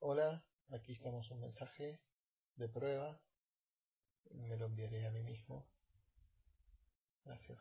Hola, aquí estamos un mensaje de prueba. Me lo enviaré a mí mismo. Gracias.